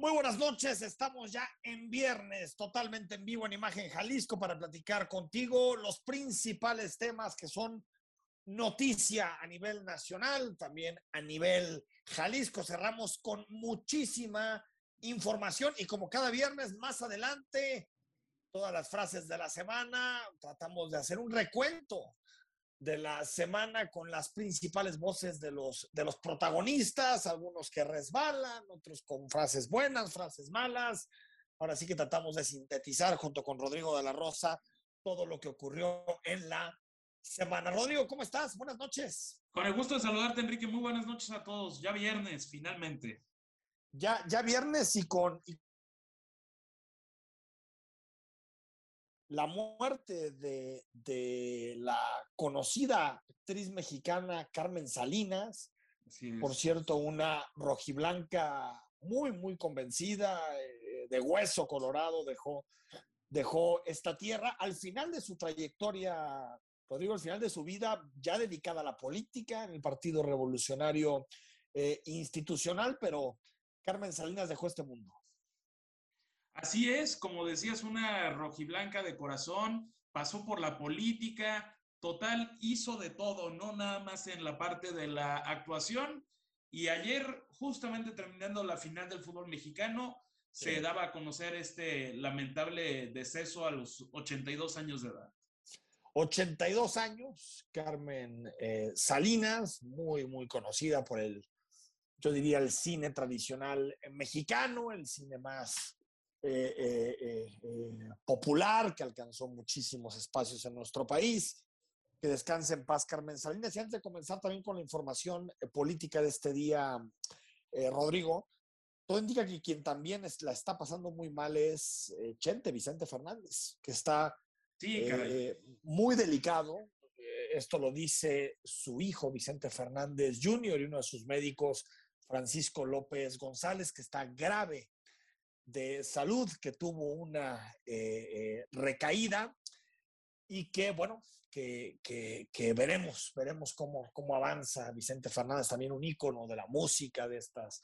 Muy buenas noches, estamos ya en viernes, totalmente en vivo en Imagen Jalisco para platicar contigo los principales temas que son noticia a nivel nacional, también a nivel Jalisco. Cerramos con muchísima información y como cada viernes más adelante, todas las frases de la semana, tratamos de hacer un recuento de la semana con las principales voces de los, de los protagonistas, algunos que resbalan, otros con frases buenas, frases malas. Ahora sí que tratamos de sintetizar junto con Rodrigo de la Rosa todo lo que ocurrió en la semana. Rodrigo, ¿cómo estás? Buenas noches. Con el gusto de saludarte, Enrique. Muy buenas noches a todos. Ya viernes, finalmente. Ya, ya viernes y con, la muerte de, la conocida actriz mexicana Carmen Salinas, por cierto, una rojiblanca muy, muy convencida, eh, de hueso colorado, dejó, dejó esta tierra. Al final de su trayectoria, Rodrigo, al final de su vida, ya dedicada a la política, en el Partido Revolucionario eh, Institucional, pero Carmen Salinas dejó este mundo. Así es, como decías, una rojiblanca de corazón, pasó por la política, total, hizo de todo, no nada más en la parte de la actuación. Y ayer, justamente terminando la final del fútbol mexicano, se daba a conocer este lamentable deceso a los 82 años de edad. 82 años, Carmen eh, Salinas, muy, muy conocida por el, yo diría, el cine tradicional mexicano, el cine más popular que alcanzó muchísimos espacios en nuestro país. Que descanse en paz Carmen Salinas. Y antes de comenzar también con la información política de este día, Rodrigo, todo indica que quien también la está pasando muy mal es Chente, Vicente Fernández, que está muy delicado. esto lo dice su hijo, Vicente Fernández Jr., y uno de sus médicos, Francisco López González, que está grave de salud que tuvo una eh, eh, recaída y que, bueno, que, veremos, veremos cómo, cómo avanza Vicente Fernández, también un ícono de la música de estas,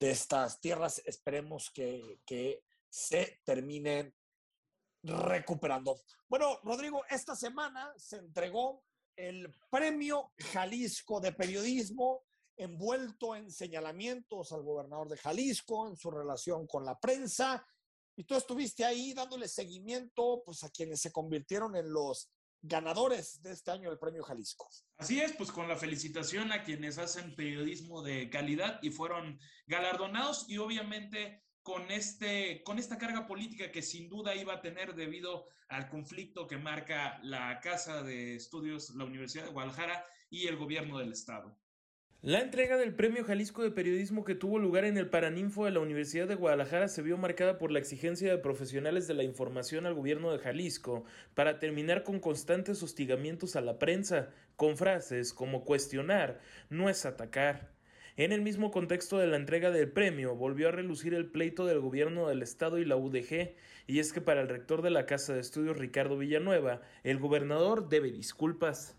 de estas tierras. Esperemos que, que se termine recuperando. Bueno, Rodrigo, esta semana se entregó el Premio Jalisco de Periodismo envuelto en señalamientos al gobernador de Jalisco, en su relación con la prensa, y tú estuviste ahí dándole seguimiento pues, a quienes se convirtieron en los ganadores de este año del Premio Jalisco. Así es, pues con la felicitación a quienes hacen periodismo de calidad y fueron galardonados y obviamente con, este, con esta carga política que sin duda iba a tener debido al conflicto que marca la Casa de Estudios, la Universidad de Guadalajara y el gobierno del Estado. La entrega del Premio Jalisco de Periodismo que tuvo lugar en el Paraninfo de la Universidad de Guadalajara se vio marcada por la exigencia de profesionales de la información al gobierno de Jalisco para terminar con constantes hostigamientos a la prensa, con frases como cuestionar no es atacar. En el mismo contexto de la entrega del premio, volvió a relucir el pleito del gobierno del Estado y la UDG, y es que para el rector de la Casa de Estudios, Ricardo Villanueva, el gobernador debe disculpas.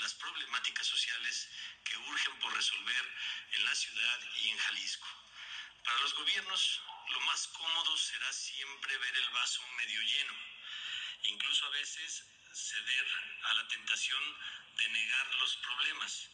las problemáticas sociales que urgen por resolver en la ciudad y en Jalisco. Para los gobiernos, lo más cómodo será siempre ver el vaso medio lleno, incluso a veces ceder a la tentación de negar los problemas.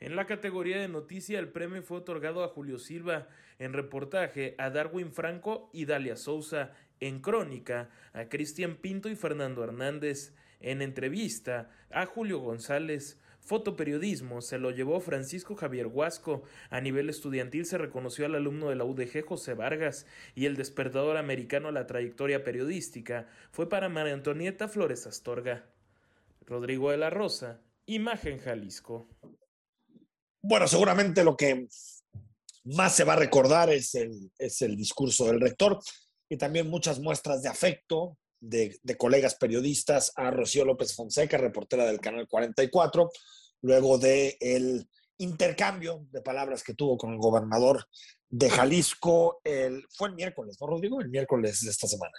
En la categoría de noticia, el premio fue otorgado a Julio Silva, en reportaje a Darwin Franco y Dalia Souza, en crónica a Cristian Pinto y Fernando Hernández, en entrevista a Julio González, fotoperiodismo se lo llevó Francisco Javier Huasco. A nivel estudiantil se reconoció al alumno de la UDG José Vargas y el despertador americano a la trayectoria periodística fue para María Antonieta Flores Astorga. Rodrigo de la Rosa, Imagen Jalisco. Bueno, seguramente lo que más se va a recordar es el, es el discurso del rector y también muchas muestras de afecto de, colegas periodistas a Rocío López Fonseca, reportera del Canal 44, luego de el intercambio de palabras que tuvo con el gobernador de Jalisco. El, fue el miércoles, ¿no, Rodrigo? El miércoles de esta semana.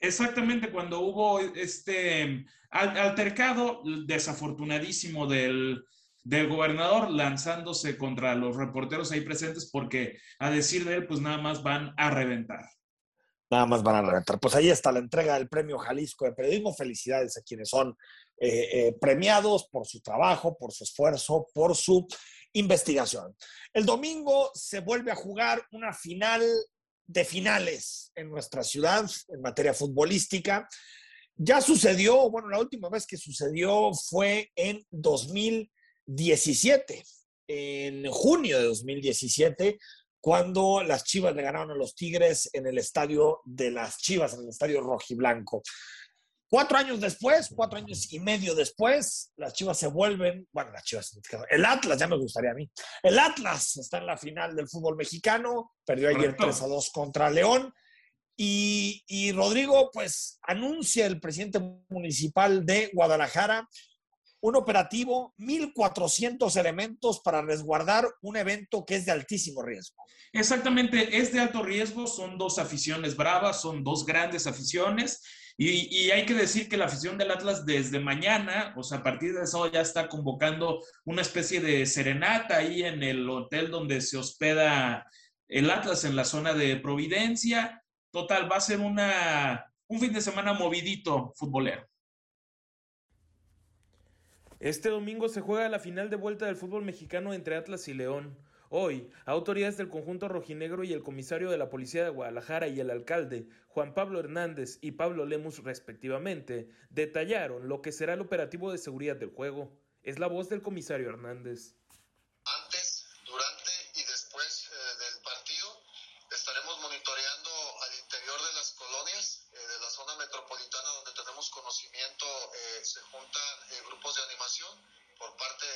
Exactamente, cuando hubo este altercado desafortunadísimo del, del gobernador lanzándose contra los reporteros ahí presentes porque a decir de él, pues nada más van a reventar. Nada más van a reventar. Pues ahí está la entrega del Premio Jalisco de Periodismo. Felicidades a quienes son eh, eh, premiados por su trabajo, por su esfuerzo, por su investigación. El domingo se vuelve a jugar una final de finales en nuestra ciudad en materia futbolística. Ya sucedió, bueno, la última vez que sucedió fue en 2017, en junio de 2017, cuando las Chivas le ganaron a los Tigres en el estadio de las Chivas, en el estadio rojiblanco. Cuatro años después, cuatro años y medio después, las Chivas se vuelven, bueno, las Chivas, el Atlas, ya me gustaría a mí. El Atlas está en la final del fútbol mexicano, perdió ayer 3 a 2 contra León. Y, y Rodrigo, pues, anuncia el presidente municipal de Guadalajara un operativo, 1.400 elementos para resguardar un evento que es de altísimo riesgo. Exactamente, es de alto riesgo, son dos aficiones bravas, son dos grandes aficiones. Y, hay que decir que la afición del Atlas desde mañana, o sea, a partir de eso ya está convocando una especie de serenata ahí en el hotel donde se hospeda el Atlas en la zona de Providencia. Total, va a ser una, un fin de semana movidito futbolero. Este domingo se juega la final de vuelta del fútbol mexicano entre Atlas y León. Hoy, autoridades del conjunto rojinegro y el comisario de la Policía de Guadalajara y el alcalde, Juan Pablo Hernández y Pablo Lemus respectivamente, detallaron lo que será el operativo de seguridad del juego. Es la voz del comisario Hernández. Antes, durante y después eh, del partido estaremos monitoreando al interior de las colonias eh, de la zona metropolitana donde tenemos conocimiento, eh, se juntan grupos de animación por parte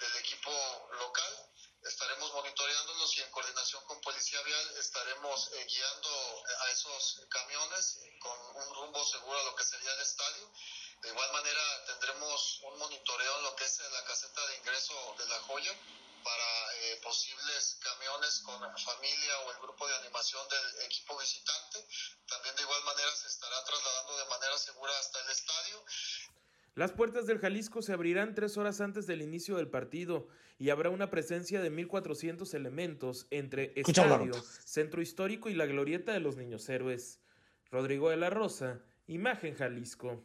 del equipo local. Estaremos monitoreándolos y en coordinación con Policía Vial estaremos guiando a esos camiones con un rumbo seguro a lo que sería el estadio. De igual manera tendremos un monitoreo en lo que es la caseta de ingreso de la joya para eh, posibles con familia o el grupo de animación del equipo visitante. También de igual manera se estará trasladando de manera segura hasta el estadio. Las puertas del Jalisco se abrirán tres horas antes del inicio del partido y habrá una presencia de 1.400 elementos entre estadio, centro histórico y la glorieta de los niños héroes. Rodrigo de la Rosa, Imagen Jalisco.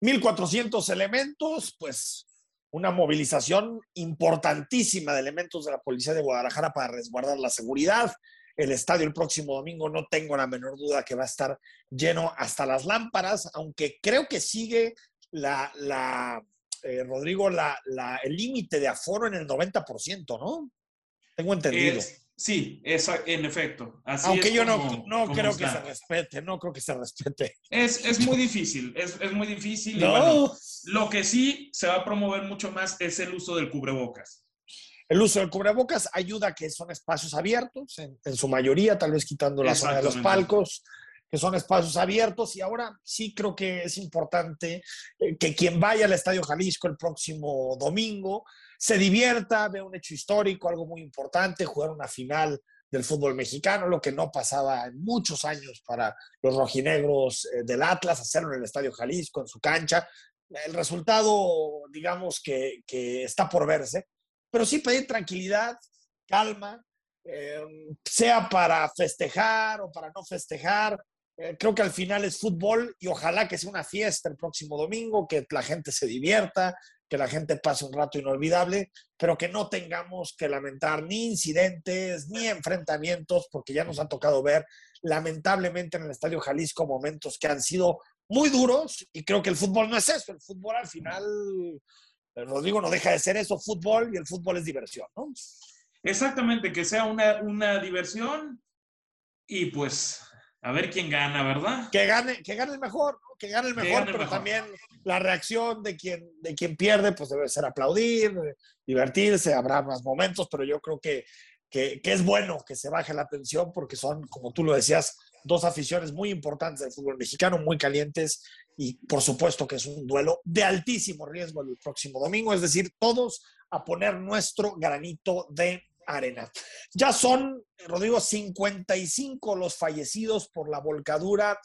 1.400 elementos, pues una movilización importantísima de elementos de la Policía de Guadalajara para resguardar la seguridad. El estadio el próximo domingo no tengo la menor duda que va a estar lleno hasta las lámparas, aunque creo que sigue la, la eh, Rodrigo, la, la, el límite de aforo en el 90%, ¿no? Tengo entendido. Sí, esa, en efecto. Aunque yo no, no creo que se respete, no creo que se respete. Es, es muy difícil, es, es, muy difícil. No. lo que sí se va a promover mucho más es el uso del cubrebocas. El uso del cubrebocas ayuda a que son espacios abiertos, en, en su mayoría, tal vez quitando la zona de los palcos, que son espacios abiertos. Y ahora sí creo que es importante eh, que quien vaya al Estadio Jalisco el próximo domingo se divierta, ve un hecho histórico, algo muy importante, jugar una final del fútbol mexicano, lo que no pasaba en muchos años para los rojinegros eh, del Atlas, hacerlo en el Estadio Jalisco, en su cancha. El resultado, digamos que, está por verse, pero sí pedir tranquilidad, calma, eh, sea para festejar o para no festejar. Eh, creo que al final es fútbol y ojalá que sea una fiesta el próximo domingo, que la gente se divierta, que la gente pase un rato inolvidable, pero que no tengamos que lamentar ni incidentes ni enfrentamientos, porque ya nos ha tocado ver lamentablemente en el Estadio Jalisco momentos que han sido muy duros y creo que el fútbol no es eso, el fútbol al final, eh, Rodrigo, no deja de ser eso, fútbol y el fútbol es diversión, ¿no? Exactamente, que sea una, una diversión y pues a ver quién gana, ¿verdad? Que gane, que gane el mejor, que gane el mejor, pero también la reacción de quien, de quien pierde, pues debe ser aplaudir, divertirse, habrá más momentos, pero yo creo que, que, es bueno que se baje la tensión porque son, como tú lo decías, dos aficiones muy importantes del fútbol mexicano, muy calientes y por supuesto que es un duelo de altísimo riesgo el próximo domingo, es decir, todos a poner nuestro granito de arena. Ya son, Rodrigo, 55 los fallecidos por la volcadura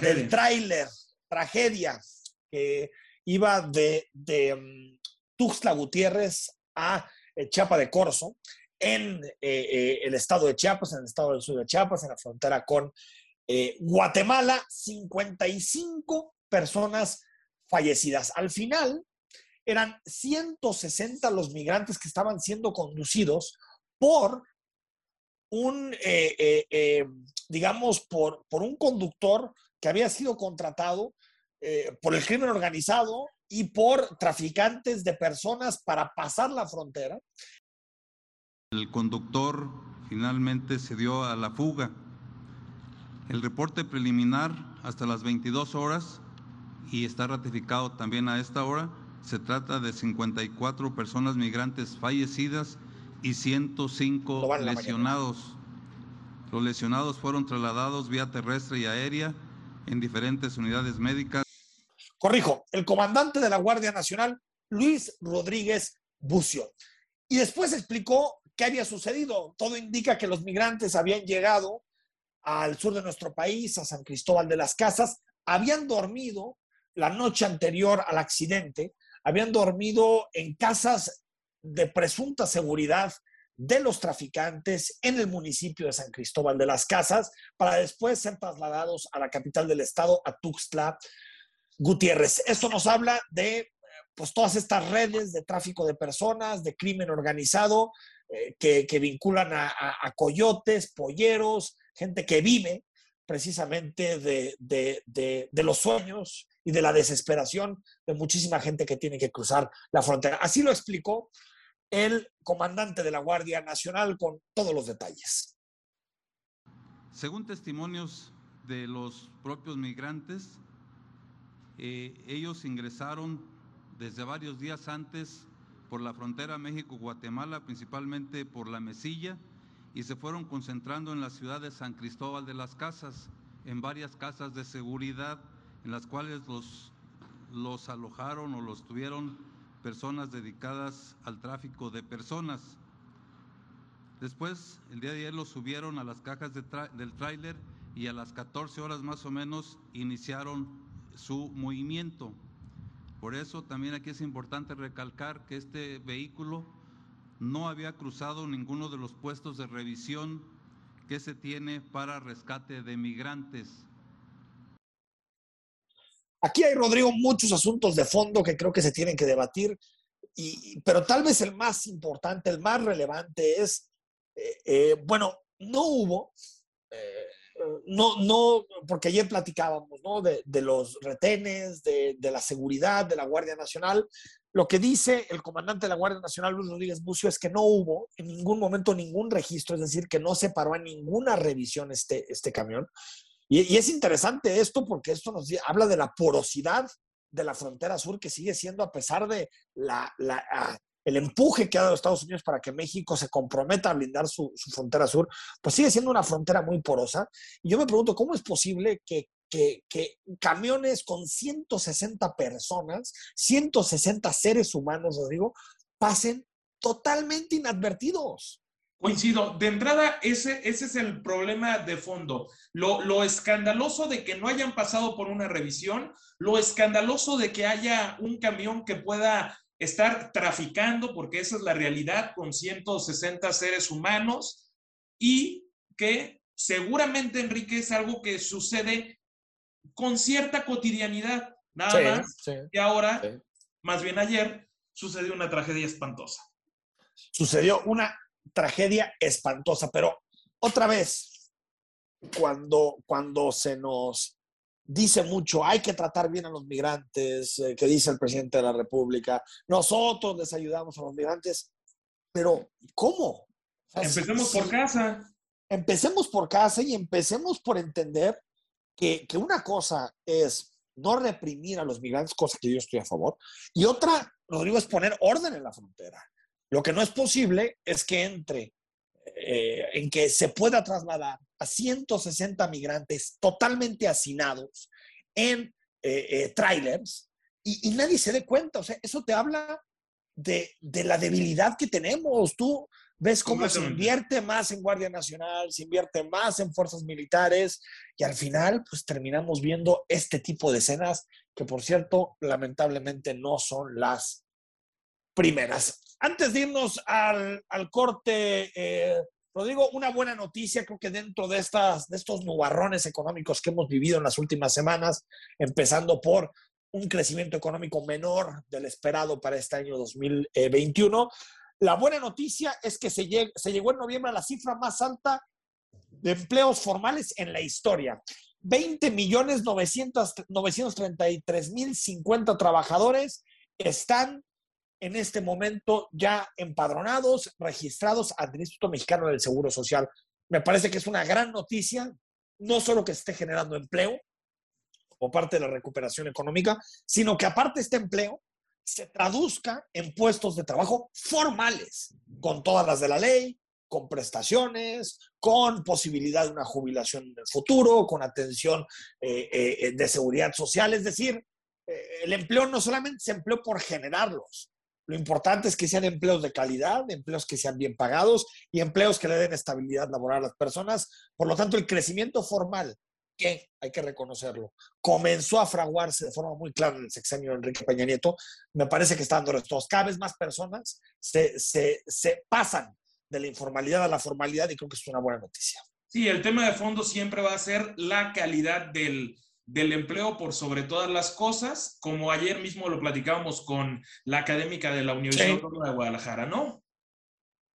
del tráiler, tragedia, que iba de, um, Tuxtla Gutiérrez a eh, Chiapa de Corzo, en eh, eh, el estado de Chiapas, en el estado del sur de Chiapas, en la frontera con Guatemala, 55 personas fallecidas. Al final, eran 160 los migrantes que estaban siendo conducidos por un, digamos, por, por, un conductor que había sido contratado por el crimen organizado y por traficantes de personas para pasar la frontera. El conductor finalmente se dio a la fuga. El reporte preliminar hasta las 22 horas y está ratificado también a esta hora, se trata de 54 personas migrantes fallecidas y 105 lesionados. Los lesionados fueron trasladados vía terrestre y aérea en diferentes unidades médicas corrijo, el comandante de la Guardia Nacional, Luis Rodríguez Bucio. Y después explicó qué había sucedido. Todo indica que los migrantes habían llegado al sur de nuestro país, a San Cristóbal de las Casas, habían dormido la noche anterior al accidente, habían dormido en casas de presunta seguridad de los traficantes en el municipio de San Cristóbal de las Casas para después ser trasladados a la capital del estado, a Tuxtla Gutiérrez. Esto nos habla de pues, todas estas redes de tráfico de personas, de crimen organizado, eh, que, vinculan a, coyotes, polleros, gente que vive precisamente de, los sueños y de la desesperación de muchísima gente que tiene que cruzar la frontera. Así lo explicó el comandante de la Guardia Nacional con todos los detalles. Según testimonios de los propios migrantes, eh, ellos ingresaron desde varios días antes por la frontera México-Guatemala, principalmente por la Mesilla, y se fueron concentrando en la ciudad de San Cristóbal de las Casas, en varias casas de seguridad, en las cuales los, los alojaron o los tuvieron personas dedicadas al tráfico de personas. Después, el día de ayer los subieron a las cajas del tráiler y a las 14 horas más o menos iniciaron su movimiento. Por eso también aquí es importante recalcar que este vehículo no había cruzado ninguno de los puestos de revisión que se tiene para rescate de migrantes. Aquí hay, Rodrigo, muchos asuntos de fondo que creo que se tienen que debatir, y, pero tal vez el más importante, el más relevante es, eh, eh, bueno, no hubo eh, no, no, porque ayer platicábamos, ¿no? De, los retenes, de, la seguridad de la Guardia Nacional. Lo que dice el comandante de la Guardia Nacional, Luis Rodríguez Bucio, es que no hubo en ningún momento ningún registro, es decir, que no se paró a ninguna revisión este, este camión. Y, es interesante esto porque esto nos habla de la porosidad de la frontera sur que sigue siendo a pesar de la, la, el empuje que ha dado Estados Unidos para que México se comprometa a blindar su, frontera sur, pues sigue siendo una frontera muy porosa. Y yo me pregunto, ¿cómo es posible que, camiones con 160 personas, 160 seres humanos, Rodrigo, pasen totalmente inadvertidos? Coincido. De entrada, ese, ese es el problema de fondo. Lo, lo, escandaloso de que no hayan pasado por una revisión, lo escandaloso de que haya un camión que pueda estar traficando, porque esa es la realidad, con 160 seres humanos y que seguramente, Enrique, es algo que sucede con cierta cotidianidad. Nada más que ahora, más bien ayer, sucedió una tragedia espantosa. Sucedió una tragedia espantosa, pero otra vez, cuando, cuando se nos dice mucho, hay que tratar bien a los migrantes, eh, que dice el presidente de la República, nosotros les ayudamos a los migrantes, pero ¿cómo? empecemos por casa. Empecemos por casa y empecemos por entender que, que una cosa es no reprimir a los migrantes, cosa que yo estoy a favor, y otra, Rodrigo, es poner orden en la frontera. Lo que no es posible es que entre, eh, en que se pueda trasladar a 160 migrantes totalmente hacinados en eh, eh, trailers y, nadie se dé cuenta. O sea, eso te habla de, de la debilidad que tenemos. Tú ves cómo se invierte más en Guardia Nacional, se invierte más en fuerzas militares y al final pues terminamos viendo este tipo de escenas que por cierto lamentablemente no son las primeras. Antes de irnos al, al corte, eh, Rodrigo, una buena noticia, creo que dentro de, estas, de estos nubarrones económicos que hemos vivido en las últimas semanas, empezando por un crecimiento económico menor del esperado para este año 2021, la buena noticia es que se, se llegó en noviembre a la cifra más alta de empleos formales en la historia. 20 millones 933 mil 50 trabajadores están en este momento ya empadronados, registrados ante el Instituto Mexicano del Seguro Social. Me parece que es una gran noticia, no solo que esté generando empleo como parte de la recuperación económica, sino que aparte este empleo se traduzca en puestos de trabajo formales, con todas las de la ley, con prestaciones, con posibilidad de una jubilación en el futuro, con atención eh, eh, de seguridad social. Es decir, eh, el empleo no solamente se empleó por generarlos, lo importante es que sean empleos de calidad, empleos que sean bien pagados y empleos que le den estabilidad laboral a las personas. Por lo tanto, el crecimiento formal, que hay que reconocerlo, comenzó a fraguarse de forma muy clara en el sexenio de Enrique Peña Nieto, me parece que está dando resultados. Cada vez más personas se, se, se pasan de la informalidad a la formalidad y creo que es una buena noticia. Sí, el tema de fondo siempre va a ser la calidad del, del empleo por sobre todas las cosas, como ayer mismo lo platicábamos con la académica de la Universidad de Guadalajara, ¿no?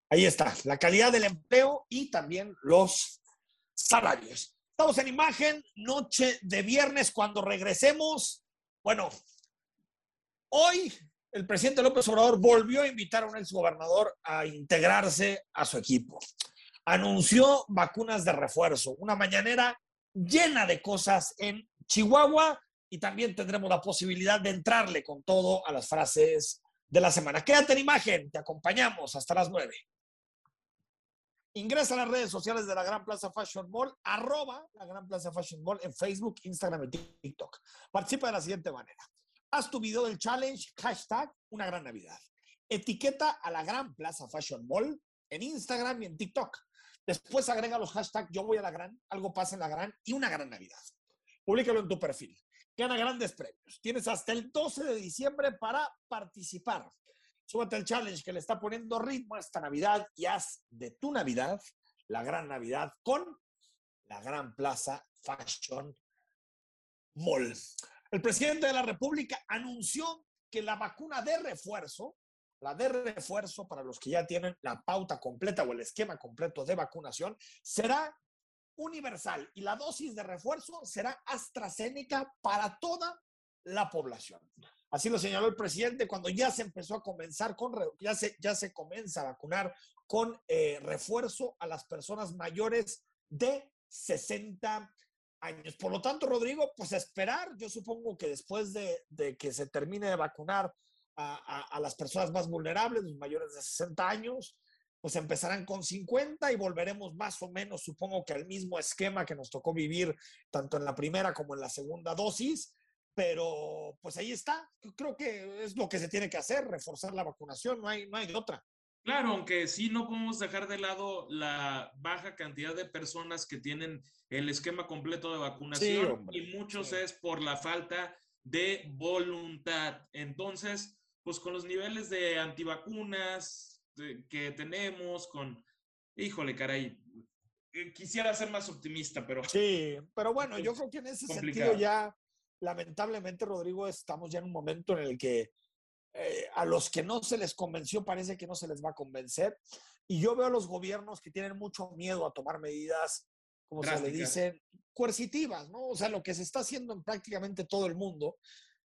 Ahí está, la calidad del empleo y también los salarios. Estamos en imagen, noche de viernes, cuando regresemos. Bueno, hoy el presidente López Obrador volvió a invitar a un exgobernador a integrarse a su equipo. Anunció vacunas de refuerzo, una mañanera llena de cosas en Chihuahua y también tendremos la posibilidad de entrarle con todo a las frases de la semana. Quédate en imagen, te acompañamos hasta las nueve. Ingresa a las redes sociales de la Gran Plaza Fashion Mall, arroba la Gran Plaza Fashion Mall en Facebook, Instagram y TikTok. Participa de la siguiente manera. Haz tu video del challenge, hashtag Una Gran Navidad. Etiqueta a la Gran Plaza Fashion Mall en Instagram y en TikTok. Después agrega los hashtags Yo voy a la Gran, algo pasa en la Gran y Una Gran Navidad. Públicalo en tu perfil. Gana grandes premios. Tienes hasta el 12 de diciembre para participar. Súbete al challenge que le está poniendo ritmo esta Navidad y haz de tu Navidad la gran Navidad con la Gran Plaza Fashion Mall. El presidente de la República anunció que la vacuna de refuerzo, la de refuerzo para los que ya tienen la pauta completa o el esquema completo de vacunación, será universal y la dosis de refuerzo será AstraZeneca para toda la población. Así lo señaló el presidente cuando ya se empezó a comenzar con, ya se, ya se comienza a vacunar con eh, refuerzo a las personas mayores de 60 años. Por lo tanto, Rodrigo, pues esperar, yo supongo que después de, de que se termine de vacunar a, a, a, las personas más vulnerables, los mayores de 60 años, pues empezarán con 50 y volveremos más o menos, supongo que al mismo esquema que nos tocó vivir tanto en la primera como en la segunda dosis, pero pues ahí está. Creo que es lo que se tiene que hacer, reforzar la vacunación, no hay, no hay de otra. Claro, aunque sí no podemos dejar de lado la baja cantidad de personas que tienen el esquema completo de vacunación y muchos es por la falta de voluntad. Entonces, pues con los niveles de antivacunas, que tenemos, con, híjole, caray, eh, quisiera ser más optimista, pero... Sí, pero bueno, yo creo que en ese sentido ya, lamentablemente, Rodrigo, estamos ya en un momento en el que eh, a los que no se les convenció parece que no se les va a convencer. Y yo veo a los gobiernos que tienen mucho miedo a tomar medidas, como se le dicen, coercitivas, ¿no? O sea, lo que se está haciendo en prácticamente todo el mundo,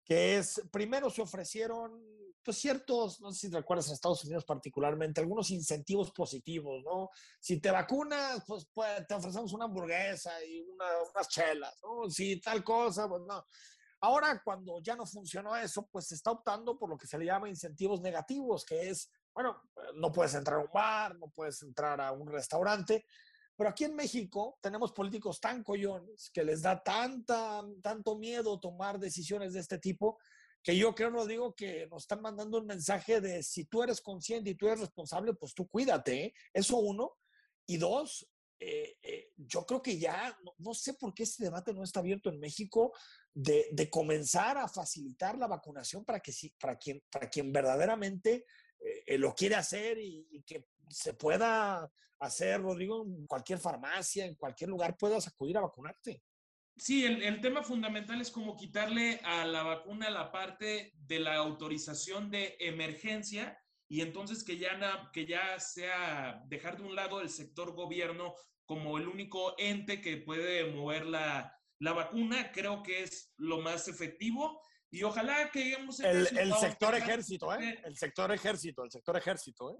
que es, primero se ofrecieron pues ciertos, no sé si te recuerdas en Estados Unidos particularmente, algunos incentivos positivos, ¿no? Si te vacunas, pues, pues te ofrecemos una hamburguesa y unas chelas, ¿no? Si tal cosa, pues no. Ahora, cuando ya no funcionó eso, pues se está optando por lo que se le llama incentivos negativos, que es, bueno, no puedes entrar a un bar, no puedes entrar a un restaurante, Pero aquí en México tenemos políticos tan collones que les da tanta, tanto miedo tomar decisiones de este tipo que yo creo, Rodrigo, que nos están mandando un mensaje de si tú eres consciente y tú eres responsable, pues tú cuídate. ¿eh? Eso uno. Y dos, eh, eh, yo creo que ya, no, sé por qué este debate no está abierto en México, de, de comenzar a facilitar la vacunación para, que, para, quien, para quien verdaderamente lo quiere hacer y, y, que se pueda hacer, Rodrigo, en cualquier farmacia, en cualquier lugar puedas acudir a vacunarte. Sí, el, tema fundamental es como quitarle a la vacuna la parte de la autorización de emergencia y entonces que ya, que ya sea dejar de un lado el sector gobierno como el único ente que puede mover la, vacuna, creo que es lo más efectivo. Y ojalá que lleguemos el, el sector ejército, ¿eh? El sector ejército, el sector ejército, ¿eh?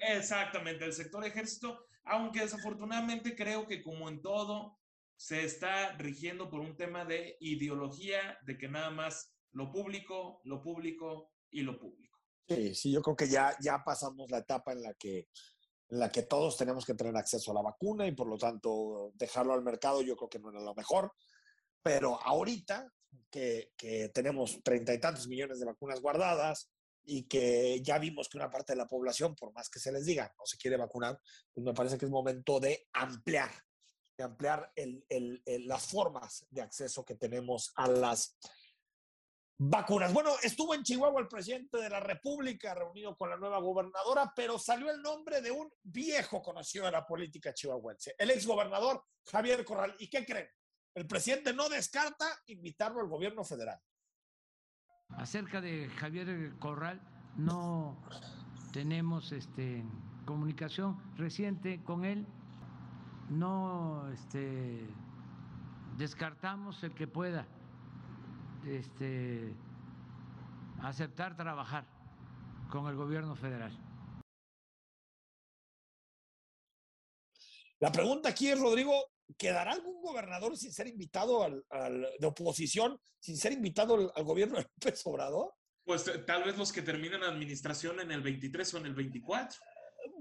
Exactamente, el sector ejército, aunque desafortunadamente creo que como en todo, se está rigiendo por un tema de ideología, de que nada más lo público, lo público y lo público. Sí, sí, yo creo que ya, ya pasamos la etapa en la que en la que todos tenemos que tener acceso a la vacuna y por lo tanto dejarlo al mercado yo creo que no era lo mejor. Pero ahorita que, que tenemos treinta y tantos millones de vacunas guardadas y que ya vimos que una parte de la población, por más que se les diga, no se quiere vacunar, pues me parece que es momento de ampliar de ampliar las formas de acceso que tenemos a las vacunas. Bueno, estuvo en Chihuahua el presidente de la República reunido con la nueva gobernadora, pero salió el nombre de un viejo conocido de la política chihuahuense, el exgobernador Javier Corral. ¿Y qué creen? El presidente no descarta invitarlo al gobierno federal. Acerca de Javier Corral, no tenemos este, comunicación reciente con él no este, descartamos el que pueda este, aceptar trabajar con el gobierno federal. La pregunta aquí es, Rodrigo, ¿quedará algún gobernador sin ser invitado al, de oposición, sin ser invitado al, gobierno de López Obrador? Pues eh, tal vez los que terminan administración en el 23 o en el 24.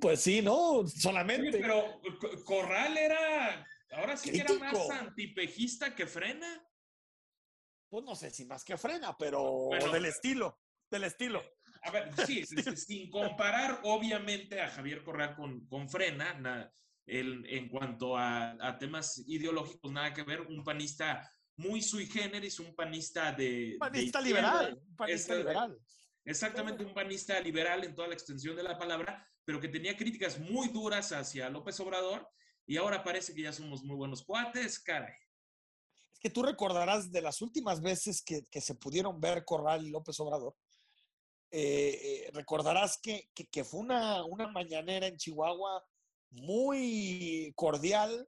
Pues sí, ¿no? Solamente. pero Corral era, ahora sí que era más antipejista que frena. Pues no sé si más que frena, pero del estilo, del estilo. A ver, sí, sin comparar obviamente a Javier Corral con, con frena, en cuanto a, temas ideológicos, nada que ver, un panista muy sui generis, un panista de... Panista liberal, un panista liberal. Exactamente, un panista liberal en toda la extensión de la palabra, pero que tenía críticas muy duras hacia López Obrador y ahora parece que ya somos muy buenos cuates, caray. Es que tú recordarás de las últimas veces que, se pudieron ver Corral y López Obrador, eh, eh, recordarás que, que, fue una, una mañanera en Chihuahua muy cordial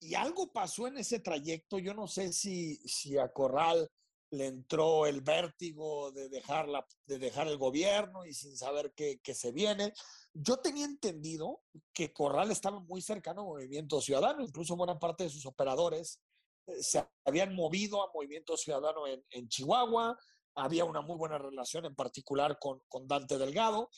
y algo pasó en ese trayecto. Yo no sé si, si a Corral le entró el vértigo de dejar, la, de dejar el gobierno y sin saber qué, qué se viene. Yo tenía entendido que Corral estaba muy cercano al Movimiento Ciudadano, incluso buena parte de sus operadores eh, se habían movido a Movimiento Ciudadano en, en Chihuahua, había una muy buena relación en particular con, con Dante Delgado,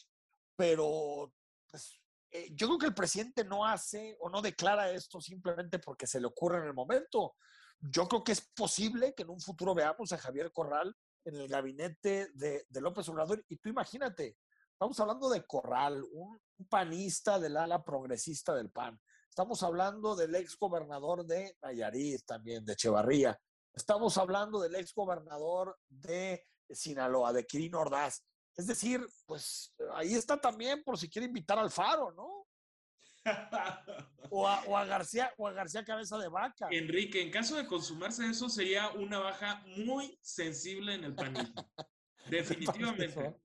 pero pues, eh, yo creo que el presidente no hace o no declara esto simplemente porque se le ocurre en el momento. Yo creo que es posible que en un futuro veamos a Javier Corral en el gabinete de, López Obrador. Y tú imagínate, Estamos hablando de Corral, un, panista del ala progresista del PAN. Estamos hablando del ex gobernador de Nayarit, también de Echevarría. Estamos hablando del ex gobernador de Sinaloa, de Quirino Ordaz. Es decir, pues ahí está también por si quiere invitar al Faro, ¿no? O a, García, o a García Cabeza de Vaca. Enrique, en caso de consumarse eso, sería una baja muy sensible en el panismo. Definitivamente.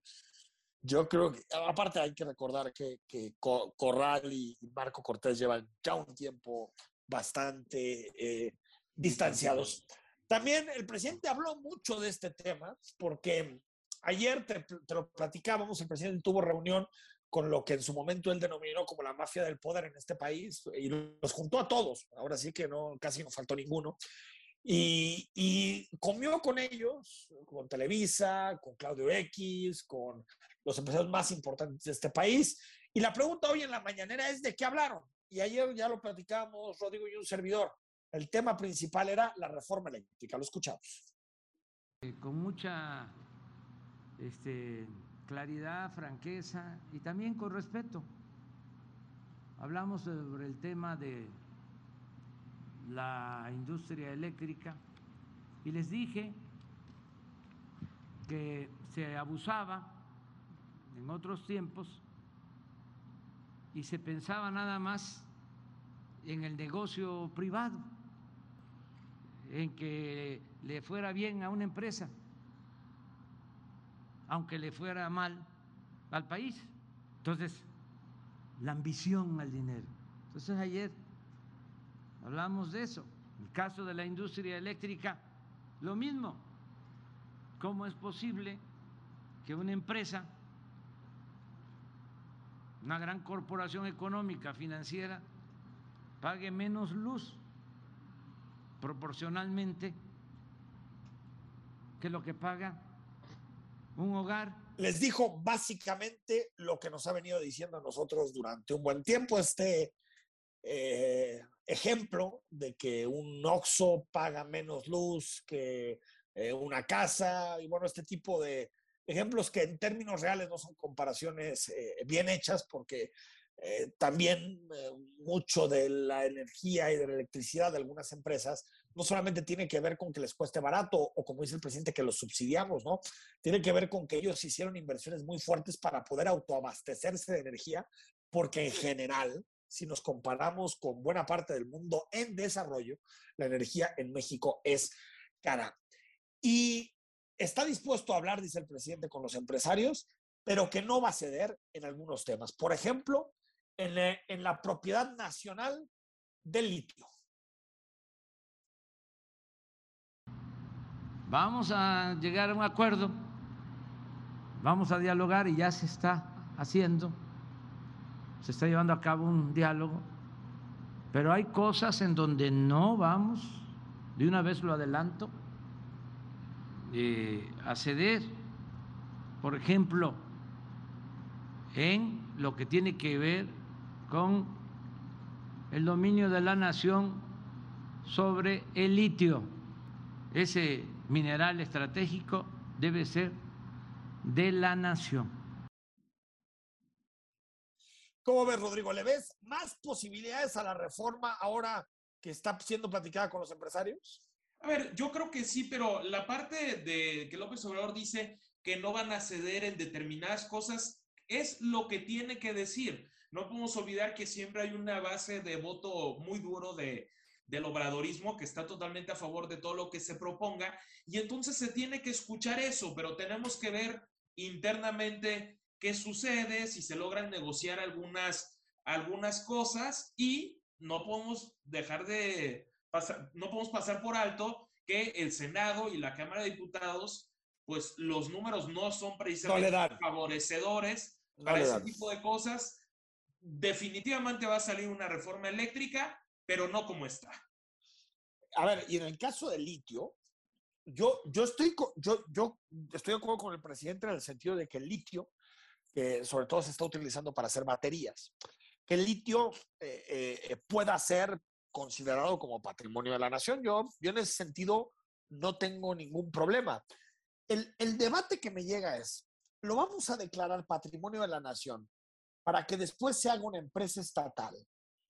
Yo creo que, aparte hay que recordar que, Corral y Marco Cortés llevan ya un tiempo bastante eh, distanciados. También el presidente habló mucho de este tema porque ayer te, lo platicábamos, el presidente tuvo reunión con lo que en su momento él denominó como la mafia del poder en este país y los juntó a todos. Ahora sí que no, casi no faltó ninguno. Y, y, comió con ellos, con Televisa, con Claudio X, con los empresarios más importantes de este país. Y la pregunta hoy en la mañanera es de qué hablaron. y ayer ya lo platicamos, Rodrigo y un servidor. El tema principal era la reforma eléctrica. Lo escuchamos. Eh, con mucha este, claridad, franqueza y también con respeto. Hablamos sobre el tema de la industria eléctrica y les dije que se abusaba en otros tiempos y se pensaba nada más en el negocio privado, en que le fuera bien a una empresa, aunque le fuera mal al país. Entonces, la ambición al dinero. Entonces ayer hablamos de eso. El caso de la industria eléctrica, lo mismo. ¿Cómo es posible que una empresa, una gran corporación económica, financiera, pague menos luz proporcionalmente que lo que paga un hogar. Les dijo básicamente lo que nos ha venido diciendo a nosotros durante un buen tiempo, este eh, ejemplo de que un OXO paga menos luz que eh, una casa, y bueno, este tipo de ejemplos que en términos reales no son comparaciones eh, bien hechas porque también mucho de la energía y de la electricidad de algunas empresas no solamente tiene que ver con que les cueste barato o como dice el presidente que los subsidiamos, ¿no? Tiene que ver con que ellos hicieron inversiones muy fuertes para poder autoabastecerse de energía porque en general si nos comparamos con buena parte del mundo en desarrollo, la energía en México es cara. Y está dispuesto a hablar, dice el presidente, con los empresarios, pero que no va a ceder en algunos temas. Por ejemplo, en, la, en la propiedad nacional del litio. Vamos a llegar a un acuerdo, vamos a dialogar y ya se está haciendo, se está llevando a cabo un diálogo, pero hay cosas en donde no vamos, de una vez lo adelanto, eh, a ceder, por ejemplo, en lo que tiene que ver con el dominio de la nación sobre el litio. Ese mineral estratégico debe ser de la nación. ¿Cómo ves, Rodrigo? ¿Le ves más posibilidades a la reforma ahora que está siendo platicada con los empresarios? A ver, yo creo que sí, pero la parte de que López Obrador dice que no van a ceder en determinadas cosas es lo que tiene que decir. No podemos olvidar que siempre hay una base de voto muy duro de, del obradorismo que está totalmente a favor de todo lo que se proponga y entonces se tiene que escuchar eso, pero tenemos que ver internamente qué sucede, si se logran negociar algunas, algunas cosas y no podemos dejar de, no podemos pasar por alto que el Senado y la Cámara de Diputados, pues los números no son precisamente favorecedores para ese tipo de cosas. Definitivamente va a salir una reforma eléctrica, pero no como está. A ver, y en el caso del litio, yo, yo, estoy, yo, yo estoy de acuerdo con el presidente en el sentido de que el litio, que sobre todo se está utilizando para hacer baterías, que el litio eh, eh, pueda ser considerado como patrimonio de la nación. Yo, yo en ese sentido no tengo ningún problema. El, el debate que me llega es, ¿lo vamos a declarar patrimonio de la nación para que después se haga una empresa estatal?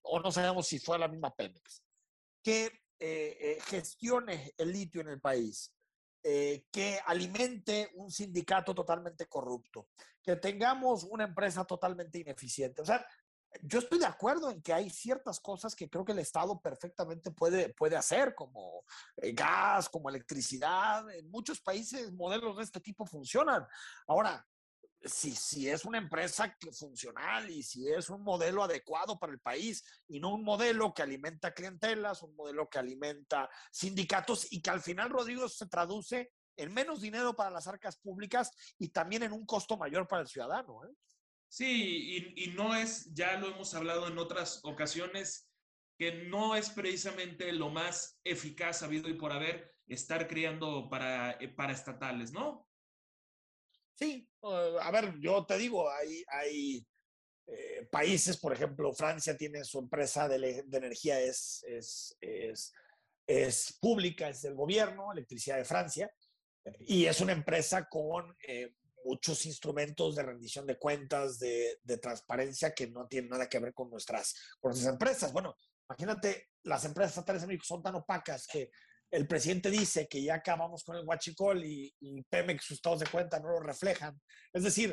O no sabemos si fue la misma Pemex, que eh, eh, gestione el litio en el país, eh, que alimente un sindicato totalmente corrupto, que tengamos una empresa totalmente ineficiente. O sea, yo estoy de acuerdo en que hay ciertas cosas que creo que el Estado perfectamente puede, puede hacer, como gas, como electricidad. En muchos países modelos de este tipo funcionan. Ahora, si, es una empresa funcional y si es un modelo adecuado para el país y no un modelo que alimenta clientelas, un modelo que alimenta sindicatos y que al final, Rodrigo, se traduce en menos dinero para las arcas públicas y también en un costo mayor para el ciudadano. ¿eh? Sí, y, no es, ya lo hemos hablado en otras ocasiones, que no es precisamente lo más eficaz habido y por haber estar creando para, eh, para estatales, ¿no? Sí, a ver, yo te digo, hay, hay eh, países, por ejemplo, Francia tiene su empresa de, de energía, es, es, es, es, pública, es del gobierno, Electricidad de Francia, y es una empresa con eh, muchos instrumentos de rendición de cuentas, de, de, transparencia que no tienen nada que ver con nuestras, con nuestras empresas. Bueno, imagínate, las empresas estatales en México son tan opacas que el presidente dice que ya acabamos con el huachicol y, y Pemex, sus estados de cuenta no lo reflejan. Es decir,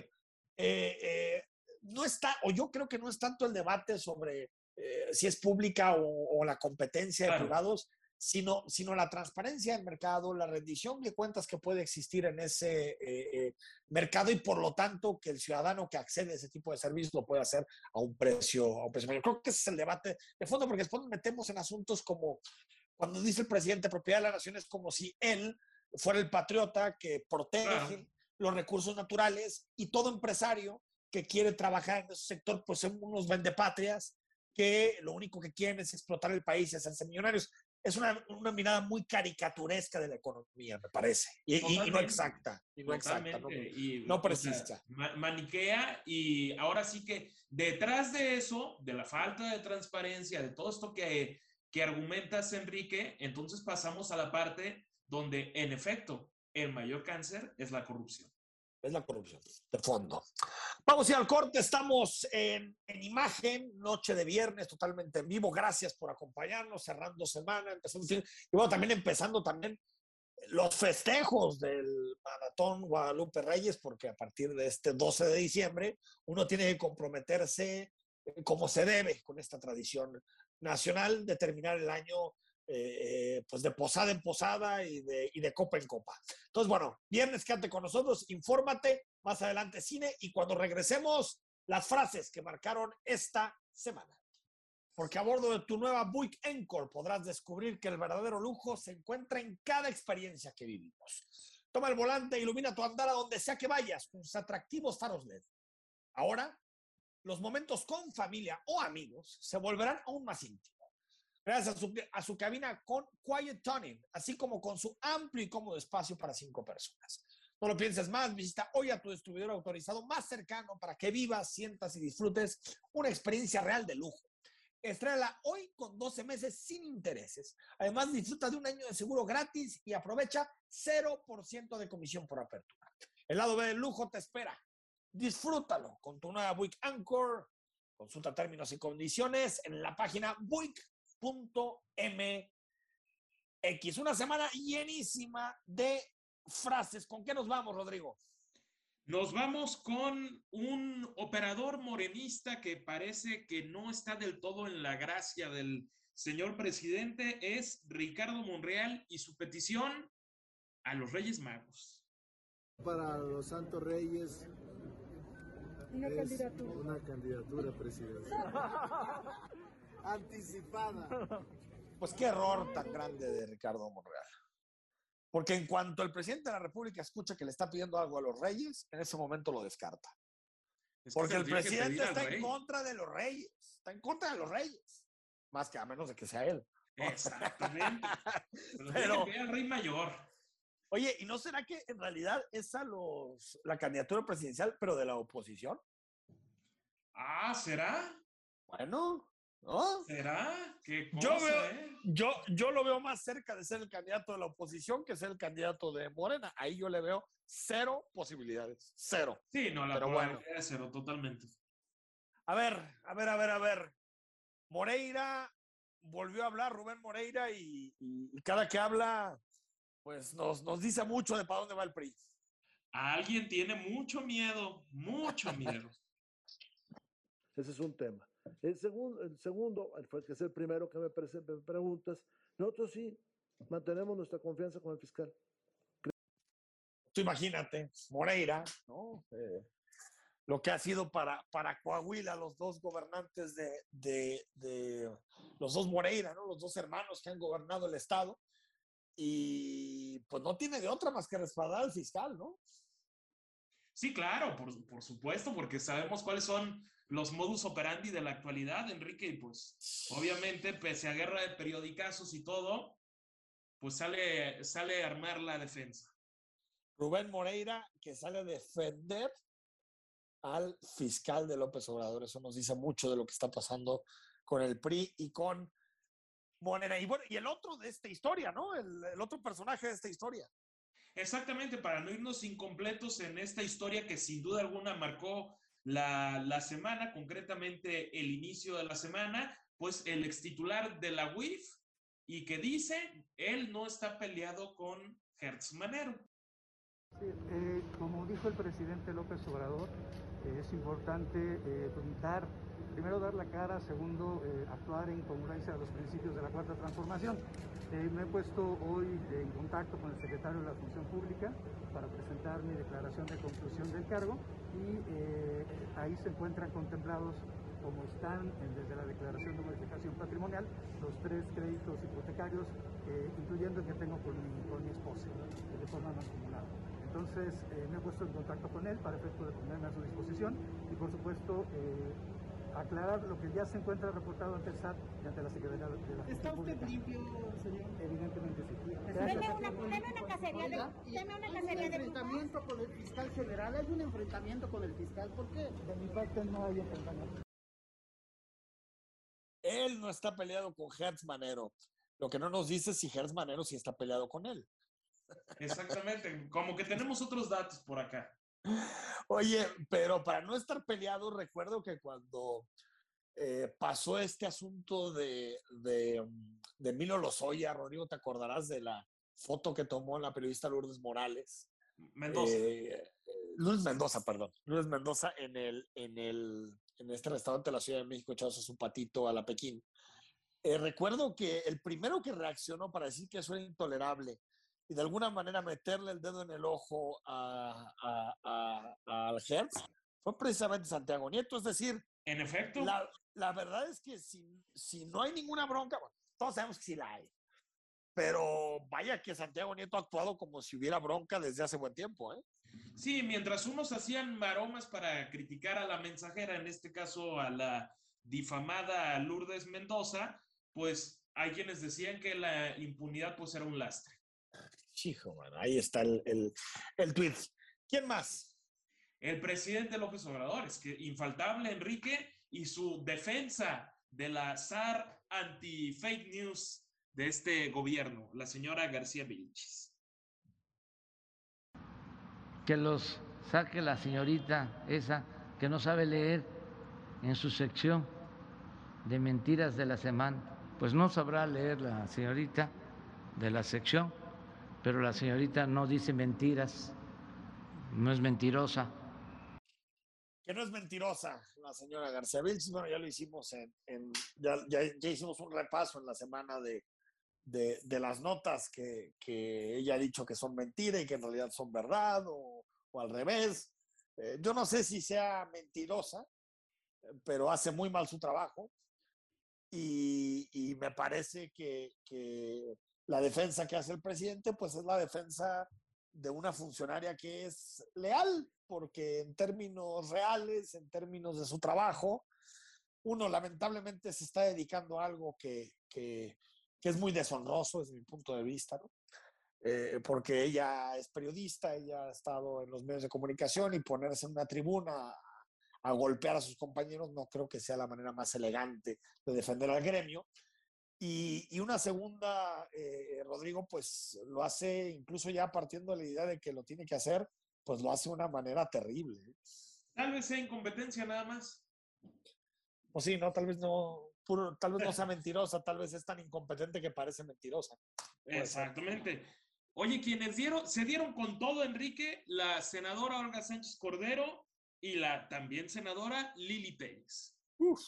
eh, eh, no está, o yo creo que no es tanto el debate sobre eh, si es pública o, o la competencia de claro. privados, sino, sino la transparencia del mercado, la rendición de cuentas que puede existir en ese eh, eh, mercado y por lo tanto que el ciudadano que accede a ese tipo de servicios lo puede hacer a un precio, a un precio mayor. Creo que ese es el debate de fondo, porque después nos metemos en asuntos como cuando dice el presidente propiedad de la nación es como si él fuera el patriota que protege claro. los recursos naturales y todo empresario que quiere trabajar en ese sector, pues son unos vendepatrias que lo único que quieren es explotar el país y hacerse millonarios es una, una, mirada muy caricaturesca de la economía, me parece, y, y, y no exacta, y no exacta, no, y, no precisa. O sea, maniquea y ahora sí que detrás de eso, de la falta de transparencia, de todo esto que, que argumentas, Enrique, entonces pasamos a la parte donde, en efecto, el mayor cáncer es la corrupción es la corrupción de fondo. Vamos a al corte, estamos en, en, imagen, noche de viernes, totalmente en vivo. Gracias por acompañarnos, cerrando semana, empezando, y bueno, también empezando también los festejos del Maratón Guadalupe Reyes, porque a partir de este 12 de diciembre uno tiene que comprometerse como se debe con esta tradición nacional de terminar el año eh, pues de posada en posada y de, y de, copa en copa. Entonces, bueno, viernes quédate con nosotros, infórmate, más adelante cine y cuando regresemos, las frases que marcaron esta semana. Porque a bordo de tu nueva Buick Encore podrás descubrir que el verdadero lujo se encuentra en cada experiencia que vivimos. Toma el volante ilumina tu andar a donde sea que vayas con sus atractivos faros LED. Ahora, los momentos con familia o amigos se volverán aún más íntimos gracias a su, a cabina con Quiet así como con su amplio y cómodo espacio para cinco personas. No lo pienses más, visita hoy a tu distribuidor autorizado más cercano para que vivas, sientas y disfrutes una experiencia real de lujo. Estréala hoy con 12 meses sin intereses. Además, disfruta de un año de seguro gratis y aprovecha 0% de comisión por apertura. El lado B del lujo te espera. Disfrútalo con tu nueva Buick Anchor. Consulta términos y condiciones en la página Buick MX. Una semana llenísima de frases. ¿Con qué nos vamos, Rodrigo? Nos vamos con un operador morenista que parece que no está del todo en la gracia del señor presidente. Es Ricardo Monreal y su petición a los Reyes Magos. Para los Santos Reyes. Una es candidatura. Una candidatura presidencial. anticipada. Pues qué error tan grande de Ricardo Monreal. Porque en cuanto el presidente de la República escucha que le está pidiendo algo a los reyes, en ese momento lo descarta. Es Porque el presidente está en contra de los reyes. Está en contra de los reyes. Más que a menos de que sea él. Exactamente. Pero, Pero el rey mayor. Oye, ¿y no será que en realidad es a los, la candidatura presidencial, pero de la oposición? Ah, ¿será? Bueno, ¿No? ¿Será? ¿Qué cosa, yo, veo, eh? yo, yo lo veo más cerca de ser el candidato de la oposición que ser el candidato de Morena. Ahí yo le veo cero posibilidades. Cero. Sí, no, la Pero bueno. es cero, totalmente. A ver, a ver, a ver, a ver. Moreira volvió a hablar, Rubén Moreira, y, y, y cada que habla, pues nos, nos dice mucho de para dónde va el PRI. Alguien tiene mucho miedo, mucho miedo. Ese es un tema. El segundo, el segundo, que es el primero que me, me preguntas, nosotros sí mantenemos nuestra confianza con el fiscal. Tú imagínate, Moreira, ¿no? Eh, lo que ha sido para, para Coahuila los dos gobernantes de, de, de, los dos Moreira, ¿no? Los dos hermanos que han gobernado el Estado. Y pues no tiene de otra más que respaldar al fiscal, ¿no? Sí, claro, por, por supuesto, porque sabemos cuáles son los modus operandi de la actualidad, Enrique, y pues obviamente, pese a guerra de periodicazos y todo, pues sale, sale a armar la defensa. Rubén Moreira, que sale a defender al fiscal de López Obrador. Eso nos dice mucho de lo que está pasando con el PRI y con Morena. Y bueno, y el otro de esta historia, ¿no? El, el otro personaje de esta historia. Exactamente, para no irnos incompletos en esta historia que sin duda alguna marcó la, la semana, concretamente el inicio de la semana, pues el ex titular de la UIF y que dice él no está peleado con Hertz Manero. Sí, eh, como dijo el presidente López Obrador, es importante eh, dar, primero dar la cara, segundo eh, actuar en congruencia a los principios de la cuarta transformación. Eh, me he puesto hoy en contacto con el secretario de la Función Pública para presentar mi declaración de conclusión del cargo y eh, ahí se encuentran contemplados como están desde la declaración de modificación patrimonial los tres créditos hipotecarios, eh, incluyendo el que tengo con mi, con mi esposa, eh, de forma mancomunada. Entonces eh, me he puesto en contacto con él para efecto de ponerme a su disposición y por supuesto eh, aclarar lo que ya se encuentra reportado ante el SAT y ante la Secretaría de la ¿Está usted Pública. limpio, señor? Evidentemente sí. Deme Gracias. una, deme una cacería de, deme una cacería de enfrentamiento con el fiscal general, hay un enfrentamiento con el fiscal, ¿por qué? De mi parte no hay enfrentamiento. Él no está peleado con Hertz Manero. Lo que no nos dice es si Hertz Manero sí está peleado con él. Exactamente, como que tenemos otros datos por acá. Oye, pero para no estar peleado, recuerdo que cuando eh, pasó este asunto de, de, de Emilio Lozoya, Rodrigo, te acordarás de la foto que tomó la periodista Lourdes Morales. Mendoza. Eh, Lourdes Mendoza, perdón. Lourdes Mendoza en, el, en, el, en este restaurante de la Ciudad de México, echándose su patito a la Pekín. Eh, recuerdo que el primero que reaccionó para decir que eso era intolerable y de alguna manera meterle el dedo en el ojo a, a, a- al Hertz fue precisamente Santiago Nieto. Es decir, En efecto, la, la verdad es que si, si no hay ninguna bronca, bueno, todos sabemos que sí la hay. Pero vaya que Santiago Nieto ha actuado como si hubiera bronca desde hace buen tiempo, ¿eh? sí, mientras unos hacían maromas para criticar a la mensajera, en este caso a la difamada Lourdes Mendoza, pues hay quienes decían que la impunidad pues era un lastre. Hijo, mano, ahí está el, el, el tweet. ¿Quién más? El presidente López Obrador, es que infaltable Enrique y su defensa de la SAR anti-fake news de este gobierno, la señora García Vilchis. que los saque la señorita esa que no sabe leer en su sección de mentiras de la semana. Pues no sabrá leer la señorita de la sección, pero la señorita no dice mentiras, no es mentirosa. Que no es mentirosa la señora García Vilchis. Bueno, ya lo hicimos en, ya, hicimos un repaso en la semana de, las notas que, ella ha dicho que son mentira y que en realidad son verdad o, al revés. Eh, yo no sé si sea mentirosa, pero hace muy mal su trabajo y, me parece que la defensa que hace el presidente pues es la defensa de una funcionaria que es leal, porque en términos reales, en términos de su trabajo, uno lamentablemente se está dedicando a algo que, que, que es muy deshonroso desde mi punto de vista, ¿no? Eh, porque ella es periodista, ella ha estado en los medios de comunicación y ponerse en una tribuna a, golpear a sus compañeros no creo que sea la manera más elegante de defender al gremio. Y, y una segunda, eh, Rodrigo, pues lo hace incluso ya partiendo de la idea de que lo tiene que hacer, pues lo hace de una manera terrible. ¿eh? Tal vez sea incompetencia nada más. O sí, no, tal vez no, puro- tal vez no sea mentirosa, tal vez es tan incompetente que parece mentirosa. Exactamente. Oye, quienes dieron, se dieron con todo, Enrique, la senadora Olga Sánchez Cordero y la también senadora Lili Pérez. Uf,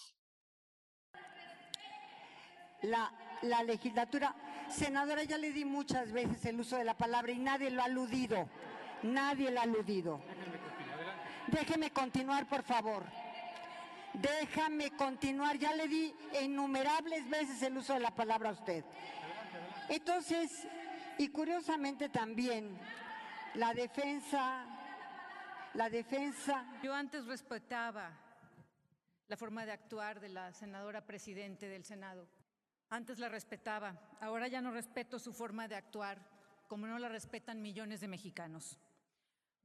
la, la legislatura. Senadora, ya le di muchas veces el uso de la palabra y nadie lo ha aludido. Nadie lo ha aludido. Déjeme continuar, por favor. Déjame continuar. Ya le di innumerables veces el uso de la palabra a usted. Entonces, y curiosamente también, la defensa, la defensa Yo antes respetaba la forma de actuar de la senadora presidente del Senado. Antes la respetaba. Ahora ya no respeto su forma de actuar, como no la respetan millones de mexicanos.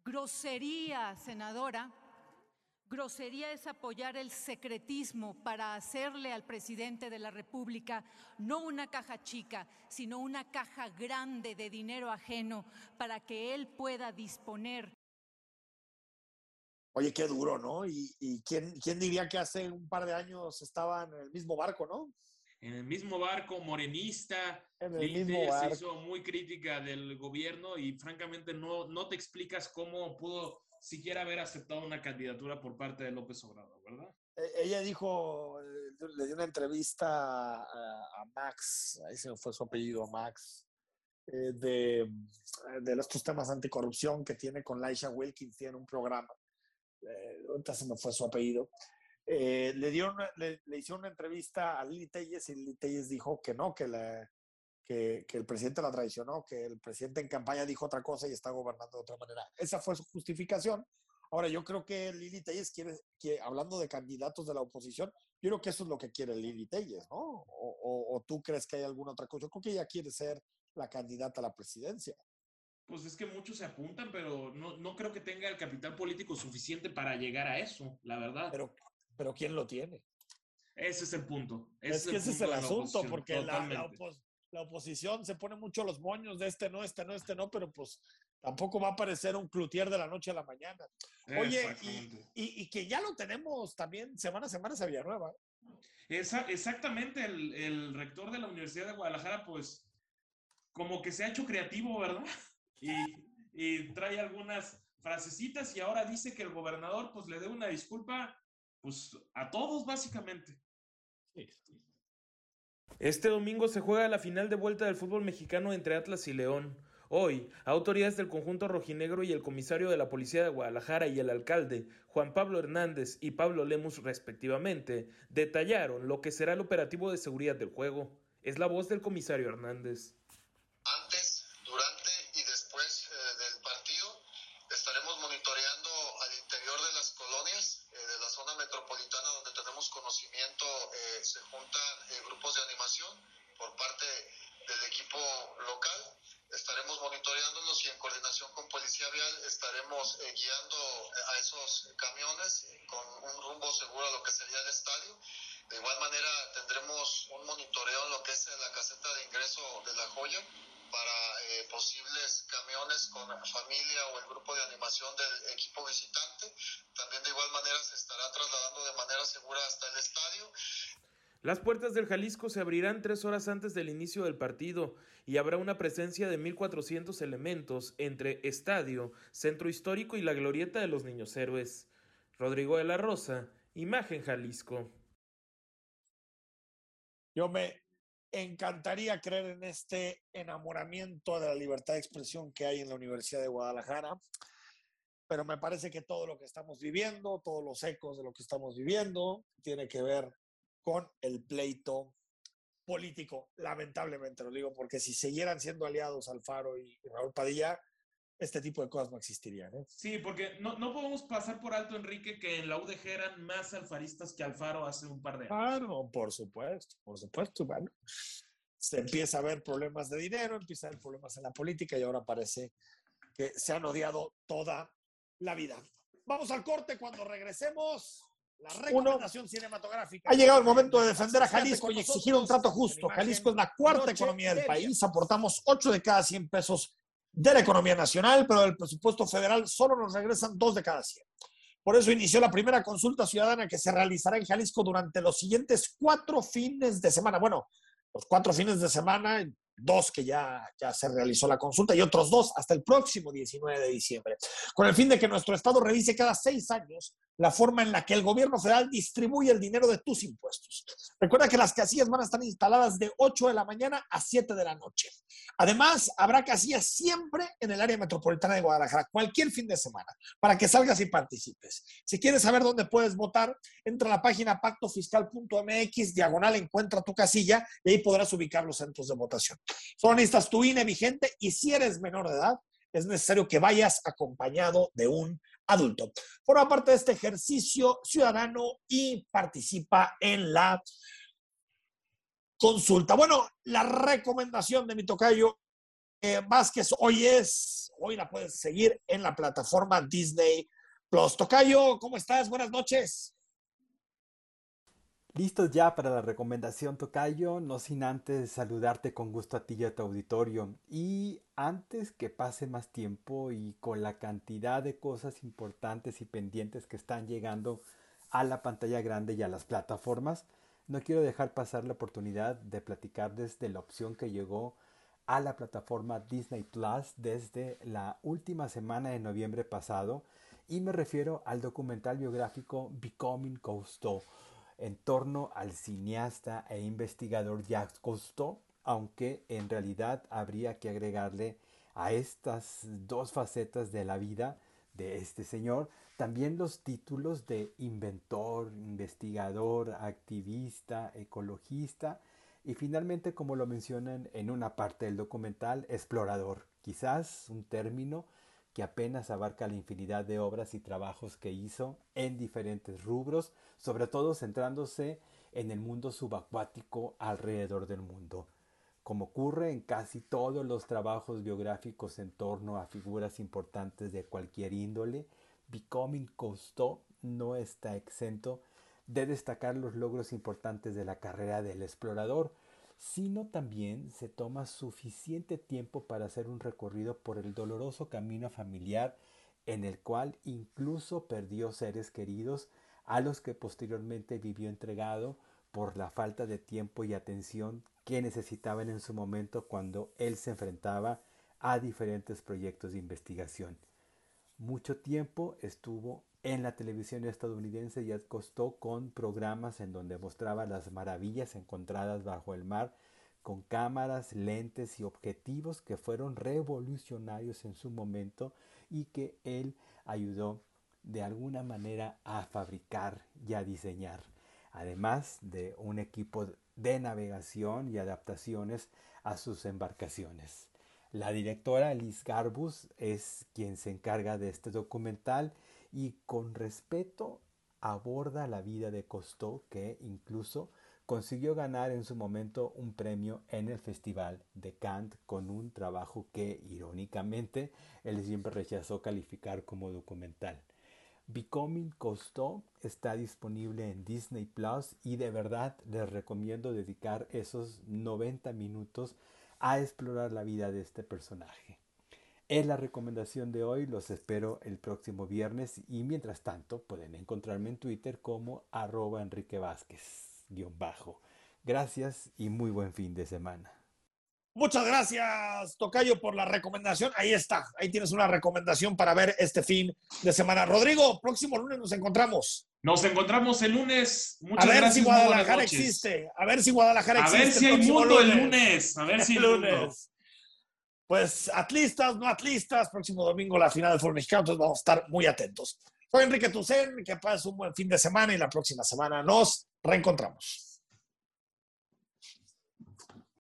Grosería, senadora. Grosería es apoyar el secretismo para hacerle al presidente de la República no una caja chica, sino una caja grande de dinero ajeno para que él pueda disponer. Oye, qué duro, ¿no? Y, y quién, quién diría que hace un par de años estaban en el mismo barco, ¿no? En el mismo barco, morenista, mismo se hizo muy crítica del gobierno y francamente no, no te explicas cómo pudo siquiera haber aceptado una candidatura por parte de López Obrador, ¿verdad? E- Ella dijo, le dio una entrevista a, Max, ahí se fue su apellido, Max, eh, de, de estos temas anticorrupción que tiene con Laisha Wilkins, tiene un programa, eh, ahorita se me fue su apellido, Eh, le, dio una- le, le hicieron una entrevista a Lili Telles y Lili Telles dijo que no, que, la, que, que el presidente la traicionó, que el presidente en campaña dijo otra cosa y está gobernando de otra manera. Esa fue su justificación. Ahora, yo creo que Lili Telles quiere, que, hablando de candidatos de la oposición, yo creo que eso es lo que quiere Lili Telles, ¿no? O, o- o tú crees que hay alguna otra cosa. Yo creo que ella quiere ser la candidata a la presidencia. Pues es que muchos se apuntan, pero no, no creo que tenga el capital político suficiente para llegar a eso, la verdad. Pero, pero ¿quién lo tiene? Ese es el punto. Es, que ese es el la asunto, porque la, la, totalmente. opos- la oposición se pone mucho los moños de este no, este no, este no, pero pues tampoco va a aparecer un cloutier de la noche a la mañana. Oye, y, y- y que ya lo tenemos también semana a semana en Villanueva. Esa- exactamente, el, el rector de la Universidad de Guadalajara, pues, como que se ha hecho creativo, ¿verdad? Y, y trae algunas frasecitas y ahora dice que el gobernador, pues, le dé una disculpa, pues, a todos, básicamente. Este domingo se juega la final de vuelta del fútbol mexicano entre Atlas y León. Hoy, autoridades del conjunto rojinegro y el comisario de la Policía de Guadalajara y el alcalde, Juan Pablo Hernández y Pablo Lemus respectivamente, detallaron lo que será el operativo de seguridad del juego. Es la voz del comisario Hernández. Antes, durante y después eh, del partido estaremos monitoreando al interior de las colonias eh, de la zona metropolitana donde tenemos conocimiento, eh, se juntan eh, grupos de animación por parte del equipo local. Estaremos monitoreándolos y en coordinación con Policía Vial estaremos eh, guiando a esos camiones con un rumbo seguro a lo que sería el estadio. De igual manera tendremos un monitoreo en lo que es la caseta de ingreso de La Joya para eh, posibles camiones con familia o el grupo de animación del equipo visitante. También de igual manera se estará trasladando de manera segura hasta el estadio. Las puertas del Jalisco se abrirán tres horas antes del inicio del partido y habrá una presencia de 1.400 elementos entre estadio, centro histórico y la glorieta de los niños héroes. Rodrigo de la Rosa, Imagen Jalisco. Yo me encantaría creer en este enamoramiento de la libertad de expresión que hay en la Universidad de Guadalajara, pero me parece que todo lo que estamos viviendo, todos los ecos de lo que estamos viviendo, tiene que ver con el pleito político, lamentablemente lo digo, porque si siguieran siendo aliados Alfaro y Raúl Padilla, este tipo de cosas no existirían. ¿eh? Sí, porque no, no podemos pasar por alto, Enrique, que en la UDG eran más alfaristas que Alfaro hace un par de años. Claro, por supuesto, por supuesto. Bueno, se empieza a ver problemas de dinero, empieza a haber problemas en la política y ahora parece que se han odiado toda la vida. Vamos al corte cuando regresemos. La recomendación cinematográfica. Ha llegado el momento de defender a Jalisco y exigir un trato justo. Jalisco es la cuarta economía del país. Aportamos 8 de cada 100 pesos de la economía nacional, pero del presupuesto federal solo nos regresan 2 de cada 100. Por eso inició la primera consulta ciudadana que se realizará en Jalisco durante los siguientes cuatro fines de semana. Bueno, los cuatro fines de semana, dos que ya, ya se realizó la consulta y otros dos hasta el próximo 19 de diciembre, con el fin de que nuestro Estado revise cada seis años la forma en la que el gobierno federal distribuye el dinero de tus impuestos. Recuerda que las casillas van a estar instaladas de 8 de la mañana a 7 de la noche. Además, habrá casillas siempre en el área metropolitana de Guadalajara, cualquier fin de semana, para que salgas y participes. Si quieres saber dónde puedes votar, entra a la página pactofiscal.mx, diagonal, encuentra tu casilla y ahí podrás ubicar los centros de votación. Solo necesitas tu INE vigente y si eres menor de edad, es necesario que vayas acompañado de un adulto. Forma parte de este ejercicio ciudadano y participa en la consulta. Bueno, la recomendación de mi tocayo eh, Vázquez hoy es, hoy la puedes seguir en la plataforma Disney Plus. Tocayo, ¿cómo estás? Buenas noches. Listos ya para la recomendación, Tocayo, no sin antes saludarte con gusto a ti y a tu auditorio. Y antes que pase más tiempo y con la cantidad de cosas importantes y pendientes que están llegando a la pantalla grande y a las plataformas, no quiero dejar pasar la oportunidad de platicarles de la opción que llegó a la plataforma Disney Plus desde la última semana de noviembre pasado y me refiero al documental biográfico Becoming Cousteau en torno al cineasta e investigador Jacques Cousteau, aunque en realidad habría que agregarle a estas dos facetas de la vida de este señor también los títulos de inventor, investigador, activista, ecologista y finalmente, como lo mencionan en una parte del documental, explorador, quizás un término que apenas abarca la infinidad de obras y trabajos que hizo en diferentes rubros, sobre todo centrándose en el mundo subacuático alrededor del mundo. Como ocurre en casi todos los trabajos biográficos en torno a figuras importantes de cualquier índole, Becoming Cousteau no está exento de destacar los logros importantes de la carrera del explorador, sino también se toma suficiente tiempo para hacer un recorrido por el doloroso camino familiar en el cual incluso perdió seres queridos a los que posteriormente vivió entregado por la falta de tiempo y atención que necesitaban en su momento cuando él se enfrentaba a diferentes proyectos de investigación. Mucho tiempo estuvo en la televisión estadounidense y acostó con programas en donde mostraba las maravillas encontradas bajo el mar con cámaras, lentes y objetivos que fueron revolucionarios en su momento y que él ayudó de alguna manera a fabricar y a diseñar, además de un equipo de navegación y adaptaciones a sus embarcaciones. La directora Liz Garbus es quien se encarga de este documental y con respeto aborda la vida de Cousteau que incluso consiguió ganar en su momento un premio en el Festival de Cannes con un trabajo que irónicamente él siempre rechazó calificar como documental. Becoming Cousteau está disponible en Disney Plus y de verdad les recomiendo dedicar esos 90 minutos a explorar la vida de este personaje. Es la recomendación de hoy, los espero el próximo viernes y mientras tanto pueden encontrarme en Twitter como arroba Enrique Vázquez, bajo. Gracias y muy buen fin de semana. Muchas gracias, Tocayo, por la recomendación. Ahí está, ahí tienes una recomendación para ver este fin de semana. Rodrigo, próximo lunes nos encontramos. Nos encontramos el lunes. Muchas a ver si Guadalajara existe. A ver si Guadalajara existe. A ver si hay mundo el lunes. A ver si el lunes. Pues atlistas, no atlistas. Próximo domingo la final del fútbol mexicano. Entonces vamos a estar muy atentos. Soy Enrique Tucen. Que pases un buen fin de semana y la próxima semana nos reencontramos.